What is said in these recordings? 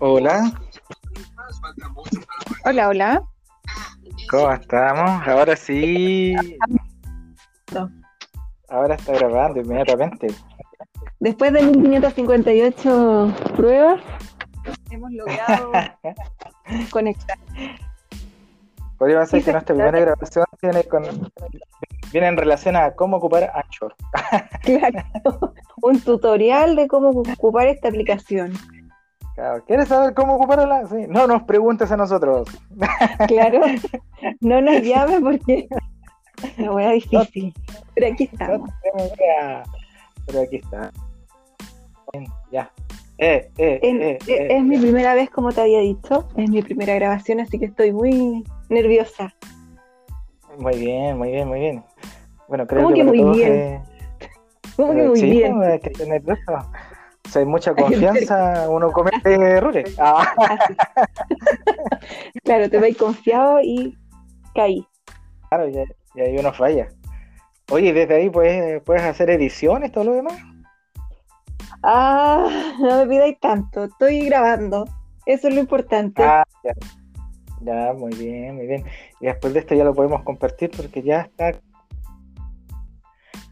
Hola, Hola, hola. ¿cómo estamos? Ahora sí. Ahora está grabando inmediatamente. Después de 1558 pruebas, hemos logrado conectar. Podría ser que nuestra primera grabación tiene con... viene en relación a cómo ocupar Anchor. Claro, un tutorial de cómo ocupar esta aplicación. Claro, ¿Quieres saber cómo ocuparla? Sí. No nos preguntes a nosotros. Claro, no nos llames porque la hueá difícil. Pero aquí No estamos. idea. Pero aquí está. Ya. Eh, eh, En- eh, es, eh, es mi primera vez, como te había dicho. Es mi primera grabación, así que estoy muy nerviosa. Muy bien, muy bien, muy bien. Bueno, creo ¿Cómo que, que muy todos bien? es- ¿Cómo que Eh, muy sí, bien? pues, hay que tener eso. Si hay mucha confianza, uno comete errores. Ah. Claro, te veis confiado y caí. claro, y, y ahí uno falla. Oye, desde ahí puedes, puedes hacer ediciones, todo lo demás. Ah, no me pidáis tanto, estoy grabando. Eso es lo importante. Ah, ya. Ya, muy bien, muy bien. Y después de esto ya lo podemos compartir porque ya está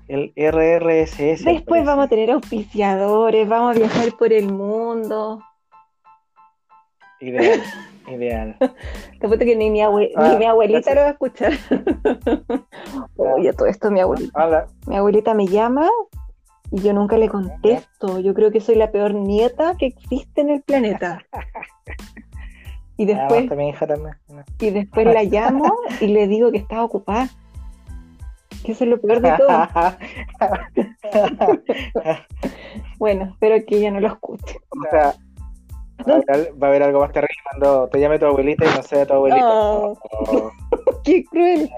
el RRSS. Después vamos a tener auspiciadores, vamos a viajar por el mundo. Ideal, ideal. Te apuesto que ni mi, abue- Ah, ni mi abuelita gracias. lo va a escuchar. Oye, todo esto mi abuelita. Hola. Mi abuelita me llama y yo nunca le contesto. Yo creo que soy la peor nieta que existe en el planeta. Y Ah, después, y después la llamo y le digo que estaba ocupada. Que eso es lo peor de todo. Bueno, espero que ella no lo escuche. O sea, va a haber- va a haber algo más terrible cuando te llame tu abuelita y no sea tu abuelita. Oh, ¡Qué cruel!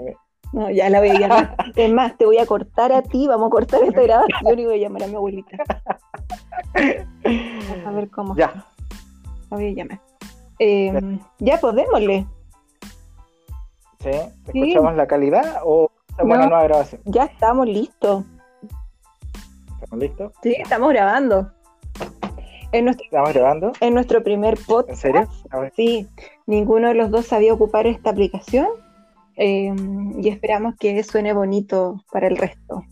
No, ya la voy a llamar. Es más, te voy a cortar a ti, vamos a cortar esta grabación y voy a llamar a mi abuelita. A ver cómo. ya, La voy a llamar. Eh, ya, pues démosle. ¿sí? Sí. ¿Escuchamos la calidad o hacemos No. una nueva grabación? Ya estamos listos. ¿Estamos listos? Sí, estamos grabando. En nuestro, ¿Estamos grabando? en nuestro primer ¿En podcast, serio? A ver. sí, ninguno de los dos sabía ocupar esta aplicación eh, y esperamos que suene bonito para el resto.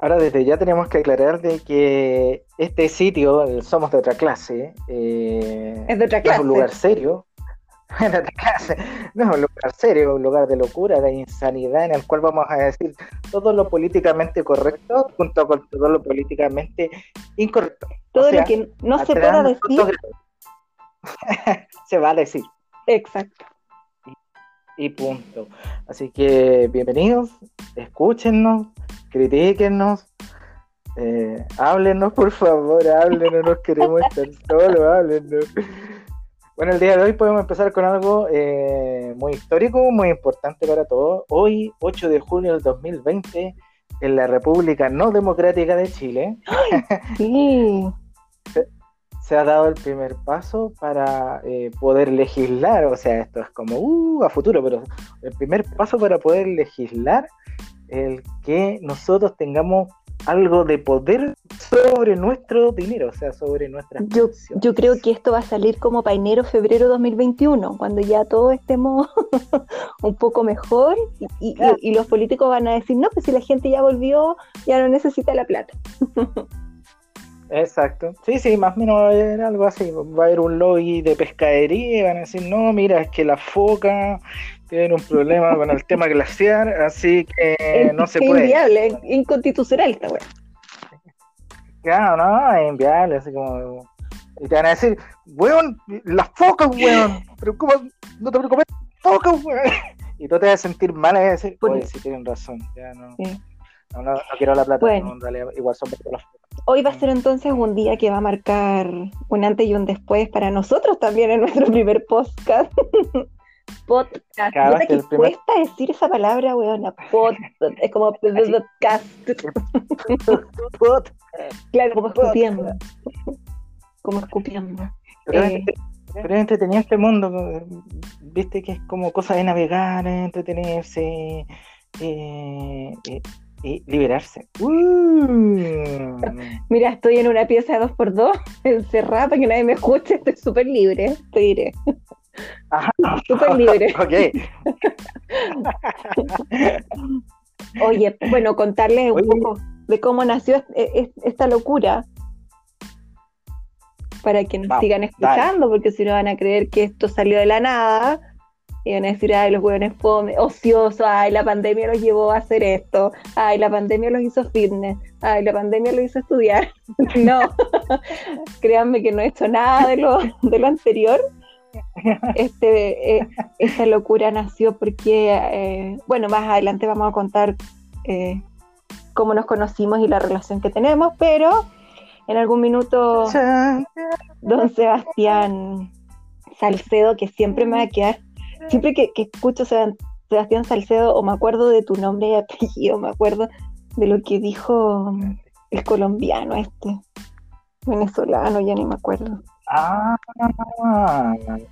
Ahora desde ya tenemos que aclarar de que este sitio, el Somos de otra clase, eh, Es de otra no es clase. un lugar serio. De otra clase. No es un lugar serio, es un lugar de locura, de insanidad, en el cual vamos a decir todo lo políticamente correcto junto con todo lo políticamente incorrecto. Todo O sea, lo que no se pueda decir. se va a decir. Exacto. y punto. Así que bienvenidos, escúchenos, critíquennos, eh, háblenos por favor, háblenos, no nos queremos estar solos, háblenos. Bueno, el día de hoy podemos empezar con algo eh, muy histórico, muy importante para todos. Hoy, 8 de junio del 2020, en la República No Democrática de Chile, Sí. se ha dado el primer paso para eh, poder legislar, o sea, esto es como uh, a futuro, pero el primer paso para poder legislar el que nosotros tengamos algo de poder sobre nuestro dinero, o sea, sobre nuestras Yo, yo creo que esto va a salir como para enero, febrero 2021, cuando ya todos estemos un poco mejor y, y- Claro. y los políticos van a decir, no, pues si la gente ya volvió, ya no necesita la plata. Exacto. Sí, sí, más o menos va a haber algo así. Va a haber un lobby de pescadería y van a decir, no, mira, es que la foca tiene un problema con el tema glaciar, así que Es- no se es puede. inviable, es inconstitucional esta weá. Claro, no, es inviable, así como. Y te van a decir, weón, las focas, weón, pero ¿cómo? No te preocupes, focas, weón. Y tú te vas a sentir mal y vas a decir, oye, sí tienen razón, ya no. Sí. No, no, no quiero la plata, Bueno. no, en realidad, igual son las focas. Hoy va a ser entonces un día que va a marcar un antes y un después para nosotros también en nuestro primer podcast. podcast. Es que primer- cuesta decir esa palabra, weona. Pod, es como podcast. Claro, como escupiendo. Como escupiendo. Pero, Eh. es, pero es entretenido este mundo, viste que es como cosa de navegar, entretenerse, eh, eh, y liberarse. Uh. Mira, estoy en una pieza de dos por dos, encerrada para que nadie me escuche, estoy súper libre, te diré. Ajá. Súper libre. ok. Oye, bueno, contarles un Oye. poco de cómo nació es- es- esta locura para que nos Vamos, sigan escuchando, porque si no van a creer que esto salió de la nada y van a decir, ay, los hueones ociosos, ay, la pandemia los llevó a hacer esto, ay, la pandemia los hizo fitness, ay, la pandemia los hizo estudiar. no, créanme que no he hecho nada de lo, de lo anterior. Este, eh, esta locura nació porque, eh, bueno, más adelante vamos a contar eh, cómo nos conocimos y la relación que tenemos, pero en algún minuto don Sebastián Salcedo, que siempre me va a quedar, siempre que, que escucho Seba- Sebastián Salcedo o me acuerdo de tu nombre y apellido, me acuerdo de lo que dijo el colombiano este, venezolano, ya ni me acuerdo. Ah,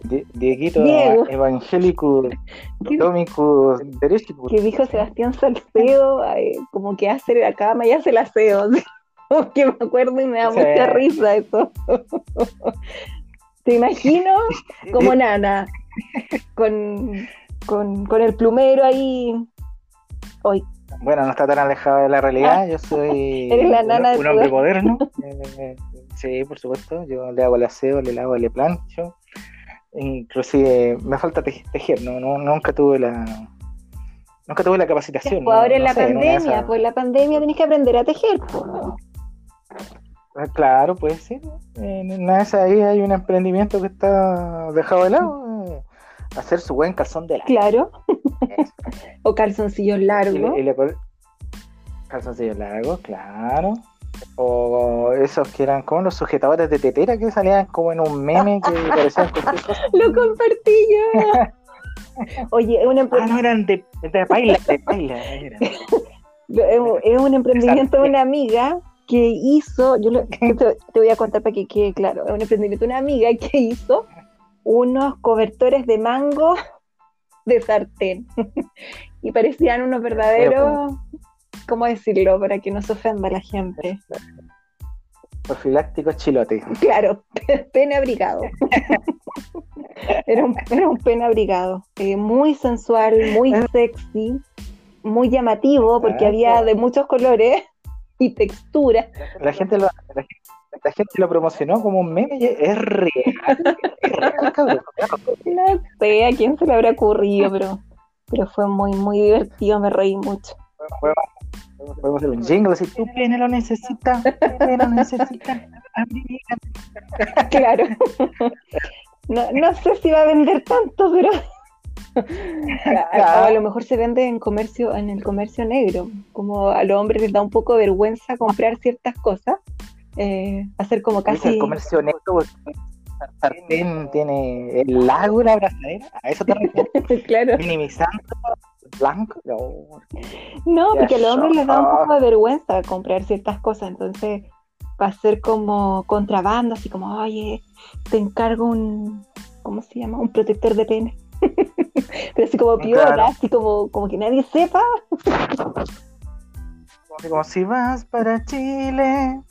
Die- Dieguito Diego. Evangélico ¿Qué, Domicus Derechicus. que dijo Sebastián Salcedo? Ay, como que hace la cama y hace el aseo. Como que me acuerdo y me da Sí. mucha risa eso. Te imagino como nana, con, con, con el plumero ahí. Hoy, Bueno, no está tan alejado de la realidad. Yo soy Ah. Eres la un- nana hombre moderno. Eh, sí, por supuesto. Yo le hago el aseo, le lavo, le plancho. Inclusive me falta te- tejer, no, no, nunca tuve la nunca tuve la capacitación. pues no- ahora en no la sé, en pandemia, esas- pues en la pandemia tenés que aprender a tejer. Ah, Claro, puede ser. En esas ahí hay un emprendimiento que está dejado de lado. eh, hacer su buen calzón de la. Claro. O calzoncillos largos. y calzoncillos largos, claro. O esos que eran como los sujetadores de tetera que salían como en un meme que parecían. Lo compartí yo. Oye, es un, empre- Ah, no, eran de, de paila, de eran. es un- emprendimiento de una amiga que hizo, yo lo- te, te voy a contar para que quede claro, es un emprendimiento de una amiga que hizo unos cobertores de mango de sartén y parecían unos verdaderos, ¿cómo decirlo? Para que no se ofenda la gente. Profilácticos chilotes. Claro, pene abrigado. Era un, era un pene abrigado. eh, muy sensual, muy sexy, muy llamativo, porque Ah, había sí. de muchos colores y texturas. La gente lo, la, gente- la gente lo promocionó como un meme y es real. Es real, cabrón. No sé a quién se le habrá ocurrido, pero, pero fue muy, muy divertido, me reí mucho. Podemos- hacer un jingle así, tu pene lo necesita, tu pene lo necesita. Claro. No, no sé si va a vender tanto, pero a lo mejor se vende en comercio, en el comercio negro, como a los hombres les da un poco de vergüenza comprar ciertas cosas, eh, hacer como casi el comercio negro porque sartén tiene el lago y la abrazadera. A eso te refieres. claro. Minimizando blanco. No. Porque a los hombres les da un poco de vergüenza comprar ciertas cosas, entonces va a ser como contrabando, así como, oye, te encargo un, ¿cómo se llama? Un protector de pene. Pero así como piola, Claro. así como, como que nadie sepa. Como si vas para Chile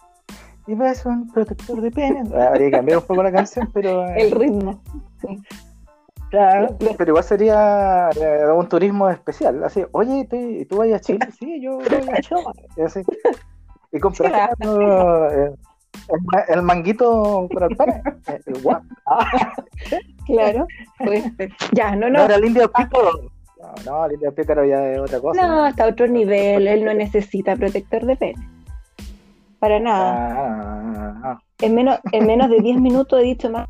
y ves un protector de pene. Habría que cambiar un poco la canción, pero. eh, El ritmo. Claro, pero igual sería eh, un turismo especial. Así, oye, ¿tú, ¿tú vas a Chile? Sí, yo voy a Chile. Y, así, y compras Sí, el, ma- el manguito para el pane. Eh, el guap. Claro, puede ser. Ya, no, No, no. era el indio pícaro. No, no, el indio pícaro ya es otra cosa. No, hasta otro nivel. Él no necesita protector de pene. Para nada. Ah, En menos, en menos de 10 minutos he dicho más.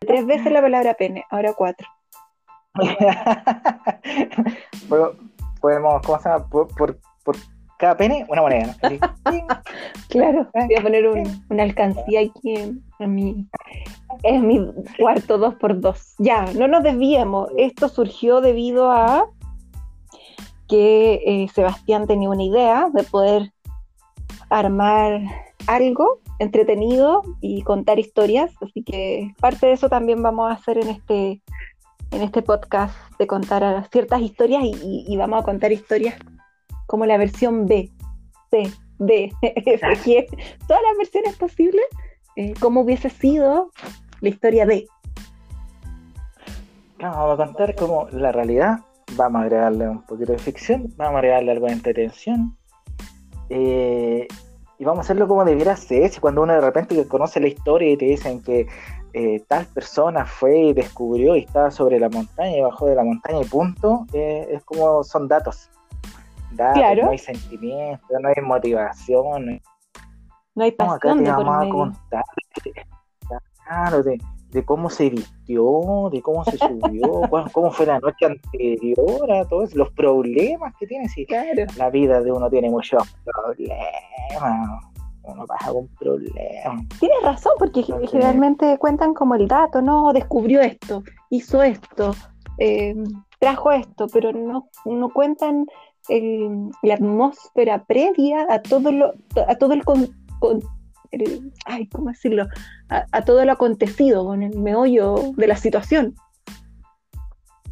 Tres veces la palabra pene, ahora cuatro. Podemos- ¿cómo se llama? Por, por, por cada pene, una moneda. Claro, Eh, voy a poner un- una alcancía aquí en, en mi, en mi cuarto 2x2. Ya, no nos desviemos. Esto surgió debido a que eh, Sebastián tenía una idea de poder armar algo entretenido y contar historias. Así que parte de eso también vamos a hacer en este, en este podcast de contar ciertas historias y, vamos a contar historias como la versión B, C, D, todas las versiones posibles, eh, cómo hubiese sido la historia de. vamos a contar como la realidad, vamos a agregarle un poquito de ficción, vamos a agregarle algo de entretención, eh, y vamos a hacerlo como debiera ser, si cuando uno de repente conoce la historia y te dicen que eh, tal persona fue y descubrió y estaba sobre la montaña y bajó de la montaña y punto, eh, es como son datos. datos No hay sentimiento, no hay motivación. No hay, pasión. acá te vamos a contar claro, de, de, cómo se vistió, de cómo se subió, cómo fue la noche anterior, a todos los problemas que tiene. Sí, claro. La vida de uno tiene muchos problemas uno pasa con problemas. Tienes razón, porque generalmente cuentan como el dato, ¿no? Descubrió esto, hizo esto, eh, trajo esto, pero no, no cuentan la atmósfera previa a todo lo, a todo el, ay, ¿cómo decirlo? a, todo lo acontecido con el meollo de la situación.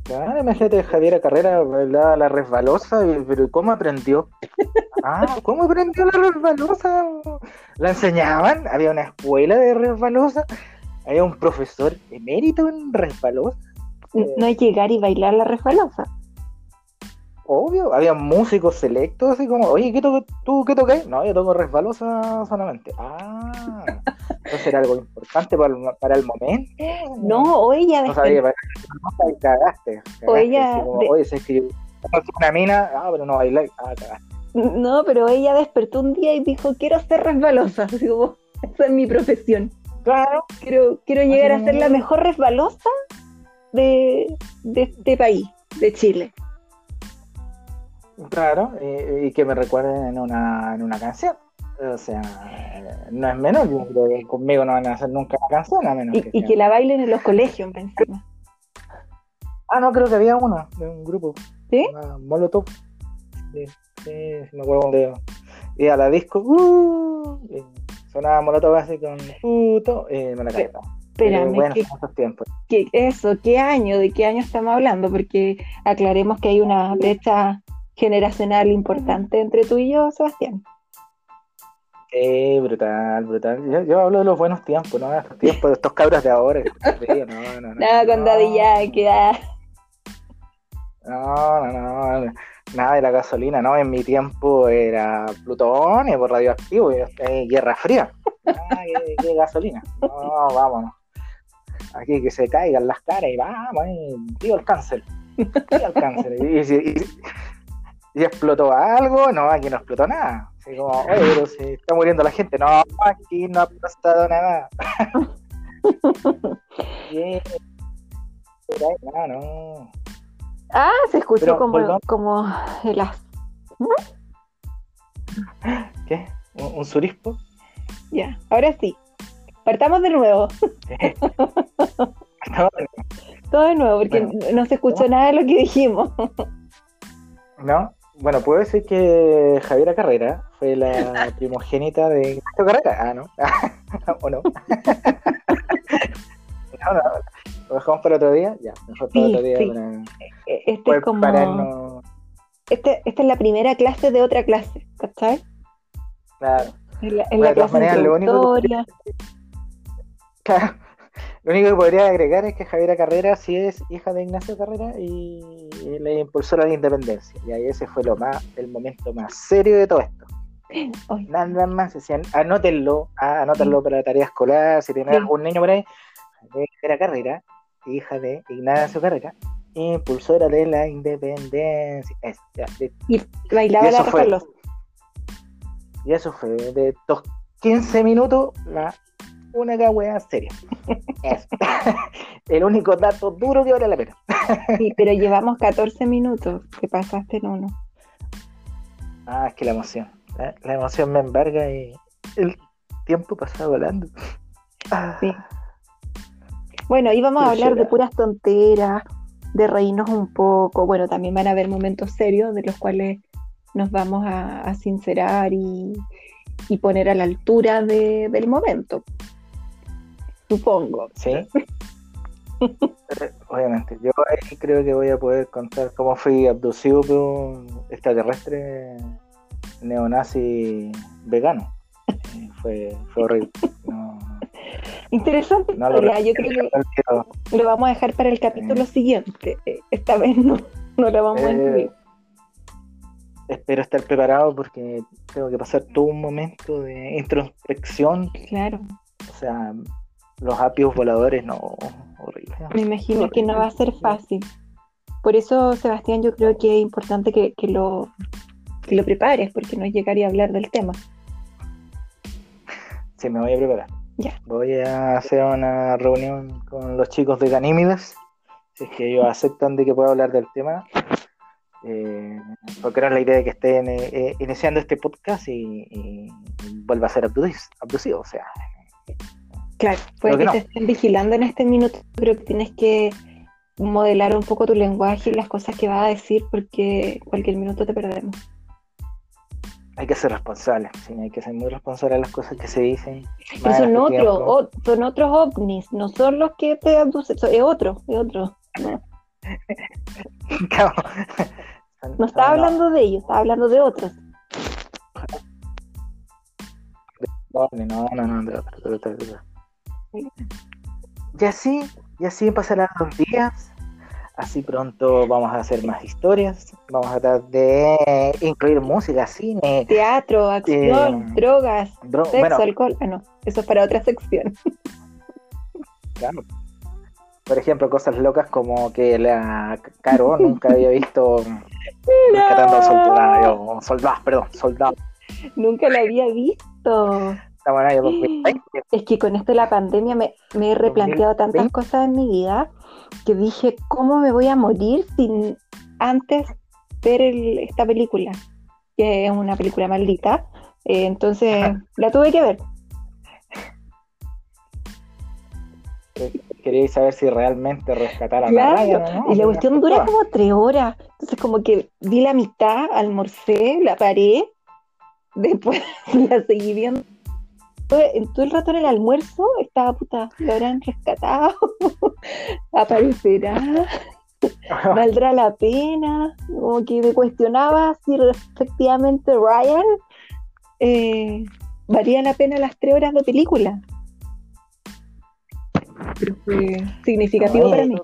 Claro, imagínate Javiera Carrera bailaba la resbalosa, pero ¿cómo aprendió? Ah, ¿cómo aprendió la resbalosa? ¿La enseñaban? ¿Había una escuela de resbalosa? ¿Había un profesor emérito en resbalosa? No es llegar y bailar la resbalosa. Obvio, había músicos selectos, así como, oye, ¿qué ¿tú qué tocas? No, yo toco resbalosa solamente. Ah, eso era algo importante para el, momento. No, o ella... No sabía, no, cagaste, ella... Oye, es que yo una mina, ah, pero no bailé, ah, cagaste. No, pero ella despertó un día y dijo, quiero ser resbalosa, así como, esa es mi profesión. Claro. Quiero, quiero llegar a ser la mejor resbalosa de, de este país, de Chile. Claro, y, que me recuerden en una, en una canción. O sea, no es menor, yo creo que conmigo no van a hacer nunca una canción, a menos y, que, y que la bailen en los colegios, encima. Ah, no, creo que había uno de un grupo. ¿Sí? Molotov. Sí, sí, me acuerdo cuando iba a la disco, uh, sonaba Molotov así con puto, y me la cantaba. Espérame, bueno, ¿qué, eso, ¿qué año? ¿De qué año estamos hablando? Porque aclaremos que hay una brecha generacional importante entre tú y yo, Sebastián. Eh, brutal, brutal. Yo, hablo de los buenos tiempos, ¿no? Estos tiempos, de estos cabros de ahora. no, no, no. No, con Daddy Yankee, No, no, no. Nada de la gasolina, ¿no? En mi tiempo era plutonio por radioactivo, y eh, guerra fría. Ah, ¿qué, gasolina? No, vámonos. Aquí que se caigan las caras y vamos, digo el cáncer. El cáncer. y, y explotó algo, no, aquí no explotó nada. Así como, oye, pero se está muriendo la gente. No, aquí no ha pasado nada. Bien. No, no. Ah, se escuchó como, como el ¿Qué? ¿Un, surispo? Ya, ahora sí. Partamos de nuevo. Todo de nuevo, porque no se escuchó nada de lo que dijimos. ¿No? Bueno, puedo decir que Javiera Carrera fue la primogénita de Ignacio Carrera. Ah, ¿no? ¿O no? no, no. ¿Lo dejamos para otro día? Ya, mejor para otro día. E-, este es como... Este, esta es la primera clase de otra clase, ¿cachai? Claro. En la, en la clase de lo único Claro. Lo único que podría agregar es que Javiera Carrera sí es hija de Ignacio Carrera y la impulsora de la independencia. Y ahí ese fue lo más, el momento más serio de todo esto. Nada más decían, anótenlo, ah, anótenlo para la tarea escolar, si tienen algún niño por ahí. Javiera Carrera, hija de Ignacio Carrera, impulsora de la independencia. y bailaba la fue, Y eso fue de estos 15 minutos la una wea seria. El único dato duro que vale la pena. sí, pero llevamos 14 minutos que pasaste en uno. Ah, es que la emoción. La emoción me embarga y el tiempo pasa volando. Sí. Bueno, íbamos a hablar de puras tonteras, de reírnos un poco. Bueno, también van a haber momentos serios de los cuales nos vamos a, sincerar y, poner a la altura del momento supongo. Sí. Eh, Obviamente, yo ahí creo que voy a poder contar cómo fui abducido por un extraterrestre neonazi vegano. Eh, Fue, fue horrible. No, Interesante no lo historia. Yo creo que quiero- lo vamos a dejar para el capítulo siguiente. Eh, Esta vez no, no lo vamos a Eh, incluir. espero estar preparado porque tengo que pasar todo un momento de introspección. Claro. O sea, los apios voladores, no, horrible. Me imagino que no va a ser fácil. Por eso, Sebastián, yo creo que es importante que, que lo, que lo prepares, porque no es llegar y hablar del tema. Sí, me voy a preparar. Ya. Voy a hacer una reunión con los chicos de Ganímides. Si es que ellos aceptan de que pueda hablar del tema. Eh, porque no es la idea de que estén eh, iniciando este podcast y, y vuelva a ser abducido. abducido, O sea, Claro, puede que, te no. estén vigilando en este minuto. Creo que tienes que modelar un poco tu lenguaje y las cosas que vas a decir, porque cualquier minuto te perdemos. hay que ser responsable. Sí, hay que ser muy responsable de las cosas que se dicen. En son otros, o- son otros ovnis, no son los que te abducen, es otro, es otro. Claro. No estaba hablando de ellos, estaba hablando de otros. No, no, no, no, de de otro, de otro. Y así, y así pasarán los días. Así pronto vamos a hacer más historias. Vamos a tratar de incluir música, cine. Teatro, acción, Eh, drogas, bro- sexo, bueno, alcohol. Ah, no, eso es para otra sección. claro. Por ejemplo, cosas locas como que la Caro nunca había visto rescatando soldados, soldados, perdón, soldados. Nunca la había visto. Estamos en el año 2020. Es que con esto de la pandemia me, me he replanteado tantas 2020. cosas en mi vida que dije, ¿cómo me voy a morir sin antes ver el- esta película? Que es una película maldita. Eh, entonces la tuve que ver. Queríais saber si realmente rescataron a Claro, Ryan o no. y la cuestión dura como tres horas. Entonces como que vi la mitad, almorcé, la paré, después la seguí viendo. En todo el rato en el almuerzo estaba puta, lo habrán rescatado, aparecerá, valdrá la pena, como que me cuestionaba si efectivamente Ryan eh, valía la pena las tres horas de película. Fue significativo para mí.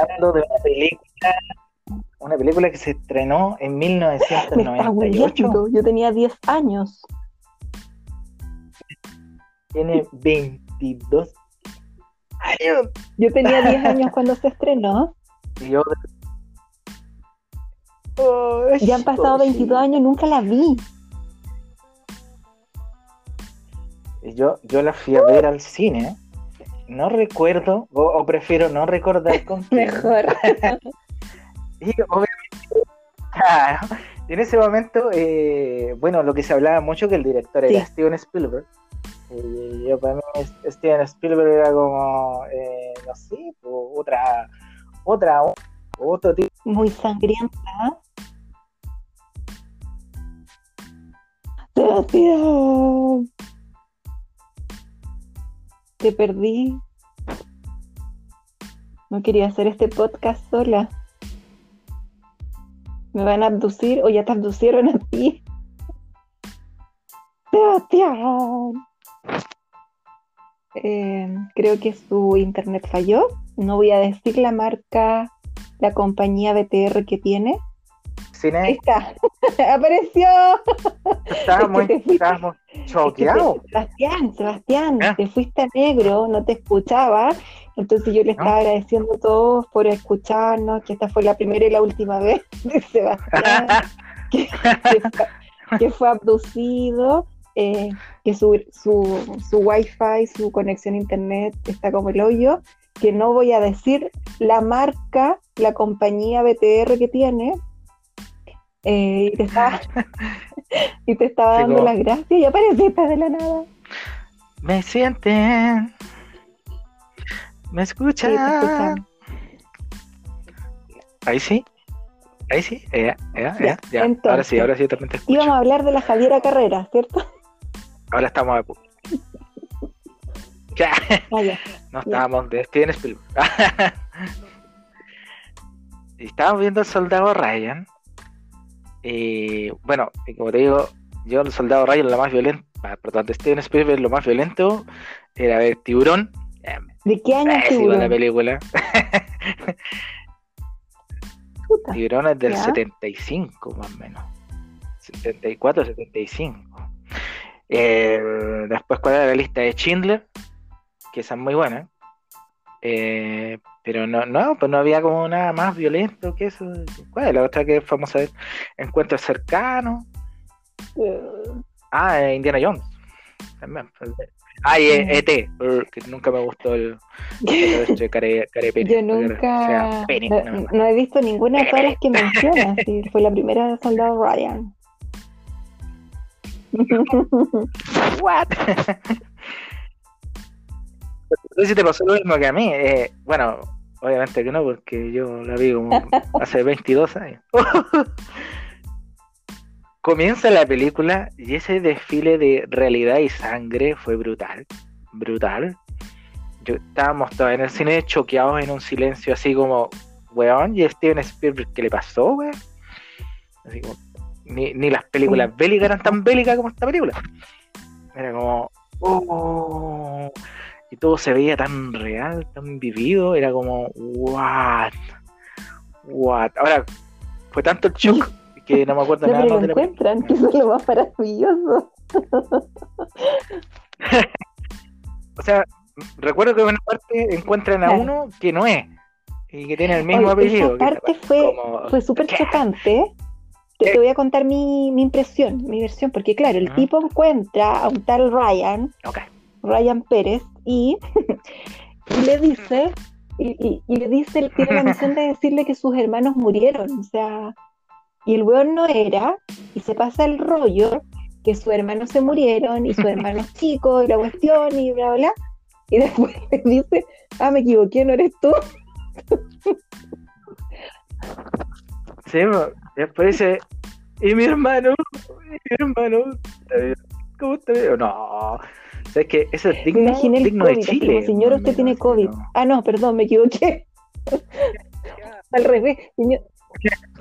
Hablando de una película, una película que se estrenó en Me está 1998. Yo tenía 10 años. Tiene 22 años. Yo tenía 10 años cuando se estrenó. Y yo... Ya han pasado 22 años, nunca la vi. Yo, yo la fui a ver al cine. No recuerdo, o, o prefiero no recordar con quién. Mejor. Y obviamente, claro, en ese momento, eh, bueno, lo que se hablaba mucho que el director era. Steven Spielberg. Y yo para mí Steven Spielberg era como, eh, no sé, otra, otra, otro tipo. Muy sangrienta. Sebastián. Te perdí. No quería hacer este podcast sola. ¿Me van a abducir o ya te abducieron a ti? Sebastián. Eh, creo que su internet falló. No voy a decir la marca, la compañía BTR que tiene. Ahí Cine, está. Apareció. estábamos, Es que Es que choqueados. Sebastián, Sebastián, Ah. te fuiste a negro, no te escuchaba. Entonces yo le ¿No? estaba agradeciendo a todos por escucharnos, que esta fue la primera y la última vez de Sebastián, que, que fue, que fue abducido, eh, que su, su, su wifi, su conexión a internet está como el hoyo, que no voy a decir la marca, la compañía BTR que tiene. eh, y te estaba, y te estaba Sí, dando como- las gracias y apareciste de la nada. Me sienten, me Sí, escuchan. Ahí sí, ahí sí, ya, ya, Ya, ya, ya. Ahora sí, ahora sí también te escucho. Íbamos a hablar de la Javiera Carrera, ¿cierto? Ahora estamos a pu- ya. no estábamos de Steven Spielberg. Estábamos viendo el soldado Ryan. Y bueno, como te digo, yo el soldado Ryan lo más violento, ah, perdón, de Steven Spielberg lo más violento era ver Tiburón. Eh, ¿De qué año es pésima la tiburón? película. Puta. Tiburón es del ¿Ya? 75 más o menos. 74, 75. Eh, después, ¿cuál era la lista de Schindler? Que esa es muy buena. Eh, pero no, no, pues no había como nada más violento que eso. ¿Cuál es la otra que es famosa? Encuentros cercanos. Ah, eh, Indiana Jones. También. pues, Ah, y eh, ET, brr, que nunca me gustó el, el care, carepene, Yo o nunca sea, pene, no, no, no. no he visto ninguna de todas las que mencionas. sí, fue la primera de Soldado Ryan. What? No sé si te pasó lo mismo que a mí. eh, bueno, obviamente que no, porque yo la vi como hace 22 años. Comienza la película y ese desfile de realidad y sangre fue brutal. Brutal. Yo, estábamos todos en el cine choqueados en un silencio así como, weón, y Steven Spielberg, ¿qué le pasó, weón? Así como, ni, ni las películas bélicas eran tan bélicas como esta película. Era como, oh, y todo se veía tan real, tan vivido, era como, what, what. Ahora, fue tanto el shock que no me acuerdo No, nada pero más lo de la película. encuentran, que eso es lo más maravilloso. O sea, recuerdo que en una parte encuentran a Claro. uno que no es, y que tiene el mismo Oye, apellido. esa parte fue, como- fue súper chocante. Te, te voy a contar mi, mi impresión, mi versión, porque claro, el Ujú. tipo encuentra a un tal Ryan. Ryan Pérez, y, y le dice, y, y- y le dice, tiene la misión de decirle que sus hermanos murieron, o sea, y el weón no era, y se pasa el rollo que sus hermanos se murieron, y sus hermanos chicos, y la cuestión, y bla, bla, bla, y después le dice, ah, me equivoqué, no eres tú. Sí, po. después dice, y mi hermano, y mi hermano. ¿cómo está bien? No, sabes que eso es digno, imaginé el digno COVID, de Chile. como, o usted tiene COVID. ¿no? Ah, no, perdón, me equivoqué. Al revés, señor-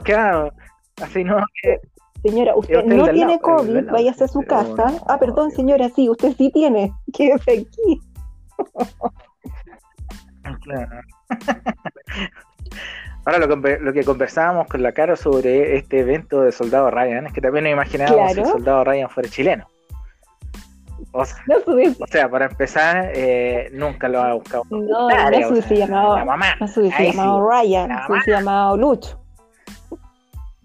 Claro, así no, que señora, usted no tiene lado, COVID, váyase a su pero casa. no, Ah, perdón, señora, sí, usted sí tiene. Quédese aquí. Claro. Ahora lo, que conversábamos con la cara sobre este evento de Soldado Ryan es que también nos imaginábamos si el. Soldado Ryan fuera chileno. O sea, No se hubiese, o sea, para empezar, eh, nunca lo ha buscado. no, no se hubiese llamado, La mamá. no se hubiese llamado sí, Ryan, la se hubiese llamado Lucho.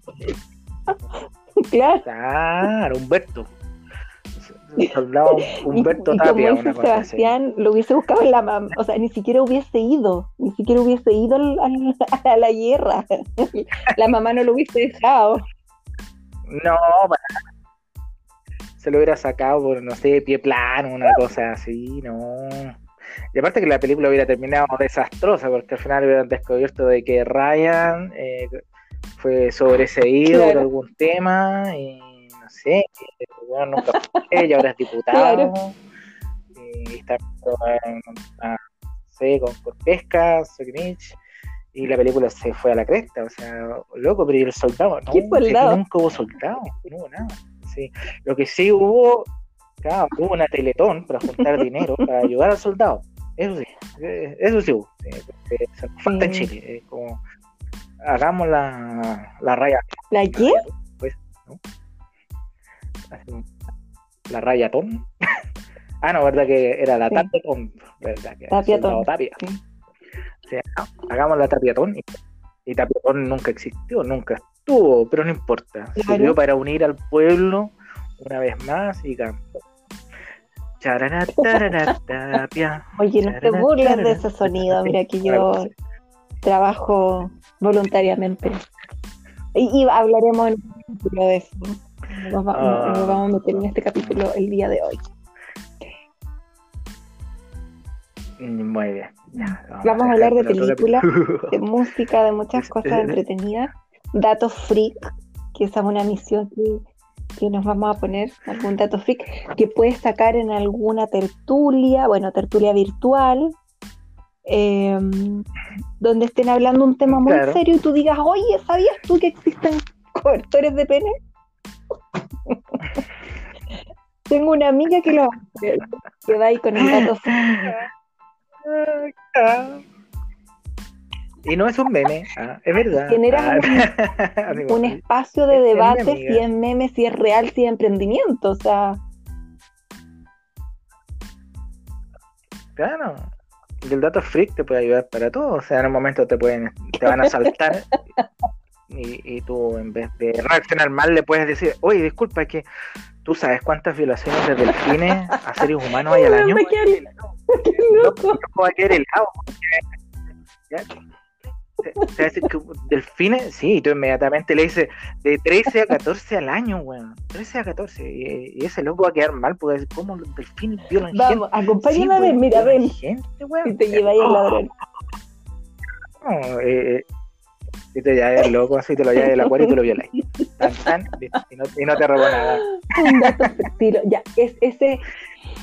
claro. Claro, Humberto. Soldado Humberto y, y Tapia, como una dice. Sebastián, lo hubiese buscado en la mamá, o sea, ni siquiera hubiese ido, ni siquiera hubiese ido al- al- a la guerra. La mamá no lo hubiese dejado. No, se lo hubiera sacado por, no sé, pie plano, una cosa así, no. Y aparte que la película hubiera terminado desastrosa, porque al final hubieran descubierto de que Ryan eh, fue sobreseído Claro. por algún tema, y no sé, nunca fue, y ahora es diputado, y está a- sé, con, con pesca, Soquimich, y la película se fue a la cresta, o sea, loco, pero ¿y el soldado? No, nunca hubo soldado, no hubo nada. Sí. Lo que sí hubo, claro, hubo una teletón para juntar dinero para ayudar al soldado. Eso sí, eh, eso sí hubo. sí, porque se nos falta en. Chile. es como, hagamos la, la raya. ¿La qué? Pues, ¿no? La raya Tom. ah, no, verdad que era la Sí. Tapia Tom. Verdad que Tapiatón. Tapia. Sí. Sí, ha- hagamos la Tapiatón. Y, y Tapiatón nunca existió, nunca estuvo, pero no importa. Claro. Sirvió para unir al pueblo una vez más y cantó. Charara, tarara, tapia. Oye, no te burles de ese sonido, mira que yo trabajo voluntariamente. Y, y hablaremos en un capítulo de eso. Nos, va- Ah. nos vamos a meter en este capítulo el día de hoy. Muy bien. Vamos a hablar de películas. De música, de muchas Es- cosas es- entretenidas. Datos freak, que esa es una misión que, que nos vamos a poner, algún dato freak que puedes sacar en alguna tertulia, bueno, tertulia virtual, eh, donde estén hablando un tema muy Claro. serio y tú digas, oye, ¿sabías tú que existen cobertores de pene? Tengo una amiga que lo que va ahí con el dato freak. Y no es un meme, ah, es verdad. Genera Ah, un espacio de Es debate si es meme, si es real, si es emprendimiento, o sea, Claro. Y el dato freak te puede ayudar para todo. O sea, en un momento te pueden, te van a saltar y, y tú en vez de reaccionar mal le puedes decir, oye, disculpa, es que tú sabes cuántas violaciones de delfines a seres humanos hay al año. Me quedé- qué No, helado. ¿Ya? A decir que delfines, sí, y tú inmediatamente le dices de 13 a 14 al año, weón. 13 a 14. Y, y ese loco va a quedar mal porque decir, ¿cómo los delfines violan Vamos, gente? acompáñame a ver, mira, ven. Gente, weón. Y te lleva ahí el ladrón. No, eh, y te llevas loco, así te lo llevas del acuario y te lo violas. Tan, tan, y, no, y no te robó nada. Un dato estilo, ya, es ese,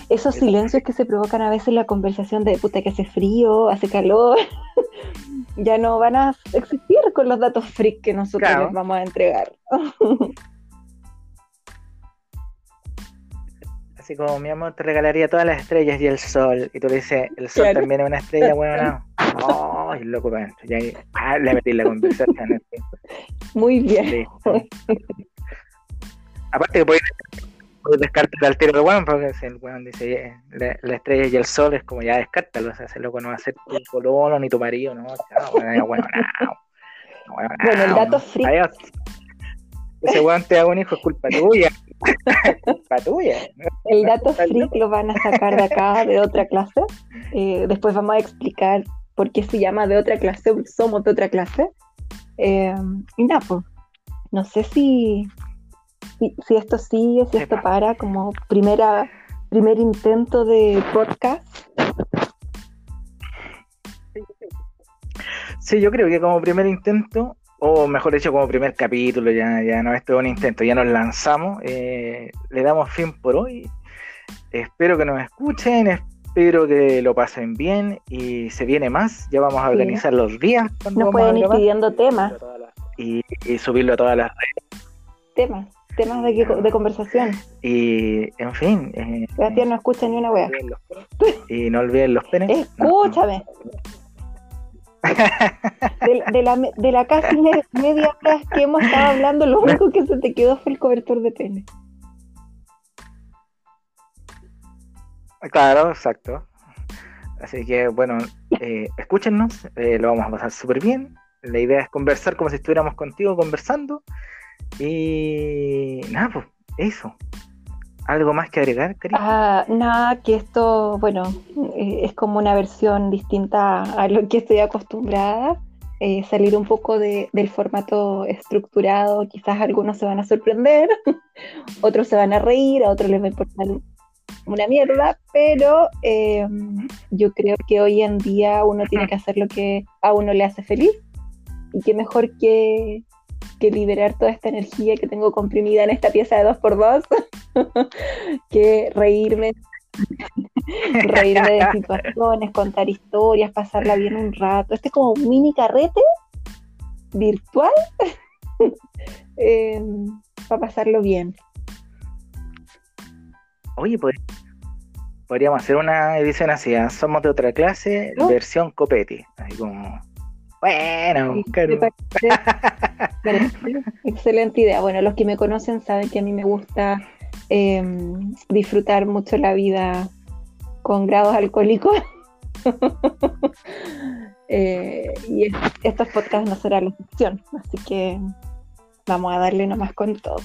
esos silencios que se provocan a veces en la conversación de puta que hace frío, hace calor, ya no van a existir con los datos freak que nosotros Claro. les vamos a entregar. Así como mi amor te regalaría todas las estrellas y el sol. Y tú le dices, el sol Claro. también es una estrella, weón. No. Y el loco para adentro. Y ahí ah, le metí la conversación. Muy bien. Aparte que puedes, puedes descartar al tiro del weón, porque si el weón dice eh, la, la estrella y el sol es como ya descártalo, o sea, ese loco no va a ser tu colono ni tu marido, no, chao, ya, weón, no. Bueno, el dato. Adiós. Ese weón te da un hijo es culpa tuya. culpa tuya. El dato freak lo van a sacar de acá, de otra clase. Eh, después vamos a explicar por qué se llama de otra clase, porque somos de otra clase. Eh, y nada, pues, no sé si, si, si esto sigue, si esto para como primera, primer intento de podcast. Sí, yo creo que como primer intento, o mejor dicho, como primer capítulo, ya, ya no esto es un intento, ya nos lanzamos, eh, le damos fin por hoy. Espero que nos escuchen, espero que lo pasen bien y se viene más. Ya vamos a Sí. organizar los días Nos pueden ir pidiendo temas, y, y subirlo a todas las redes. temas, temas de, de conversación. Y en fin, eh, Sebastián no escucha ni una wea. y no olviden los penes. Escúchame. De, de la, de la casi me- media hora que hemos estado hablando, lo único que se te quedó fue el cobertor de pene. Claro, exacto. Así que bueno, eh, escúchenos, eh, lo vamos a pasar súper bien. La idea es conversar como si estuviéramos contigo conversando. Y nada, pues eso. ¿Algo más que agregar? Ah, nada, que esto, bueno, eh, es como una versión distinta a lo que estoy acostumbrada. eh, salir un poco de- del formato estructurado, quizás algunos se van a sorprender, otros se van a reír, a otros les va a importar una mierda, pero eh, yo creo que hoy en día uno tiene que hacer lo que a uno le hace feliz y qué mejor que, que liberar toda esta energía que tengo comprimida en esta pieza de 2x2 que reírme reírme de situaciones, contar historias, pasarla bien un rato. Este es como un mini carrete virtual eh, para pasarlo bien. Oye, pod- podríamos hacer una edición así, ¿ah? somos de otra clase, ¿No? versión copete. Así como, bueno, Me claro. parece- Excelente idea. Bueno, los que me conocen saben que a mí me gusta eh, disfrutar mucho la vida con grados alcohólicos. Eh, y es- estos podcasts no será la excepción, así que vamos a darle nomás con todo.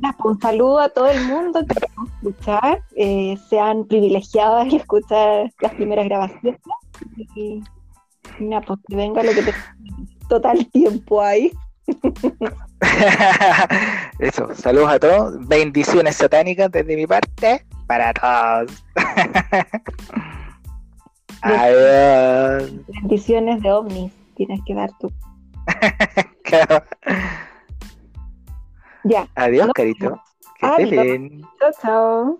Pues, un saludo a todo el mundo que va a escuchar, eh, sean privilegiados al escuchar las primeras grabaciones y, nada, pues que venga lo que te total tiempo hay. Eso, saludos a todos, bendiciones satánicas desde mi parte para todos. Adiós. Bendiciones de ovnis tienes que dar tú. Ya, Adiós, No. carito. Que esté bien. Chao, chao.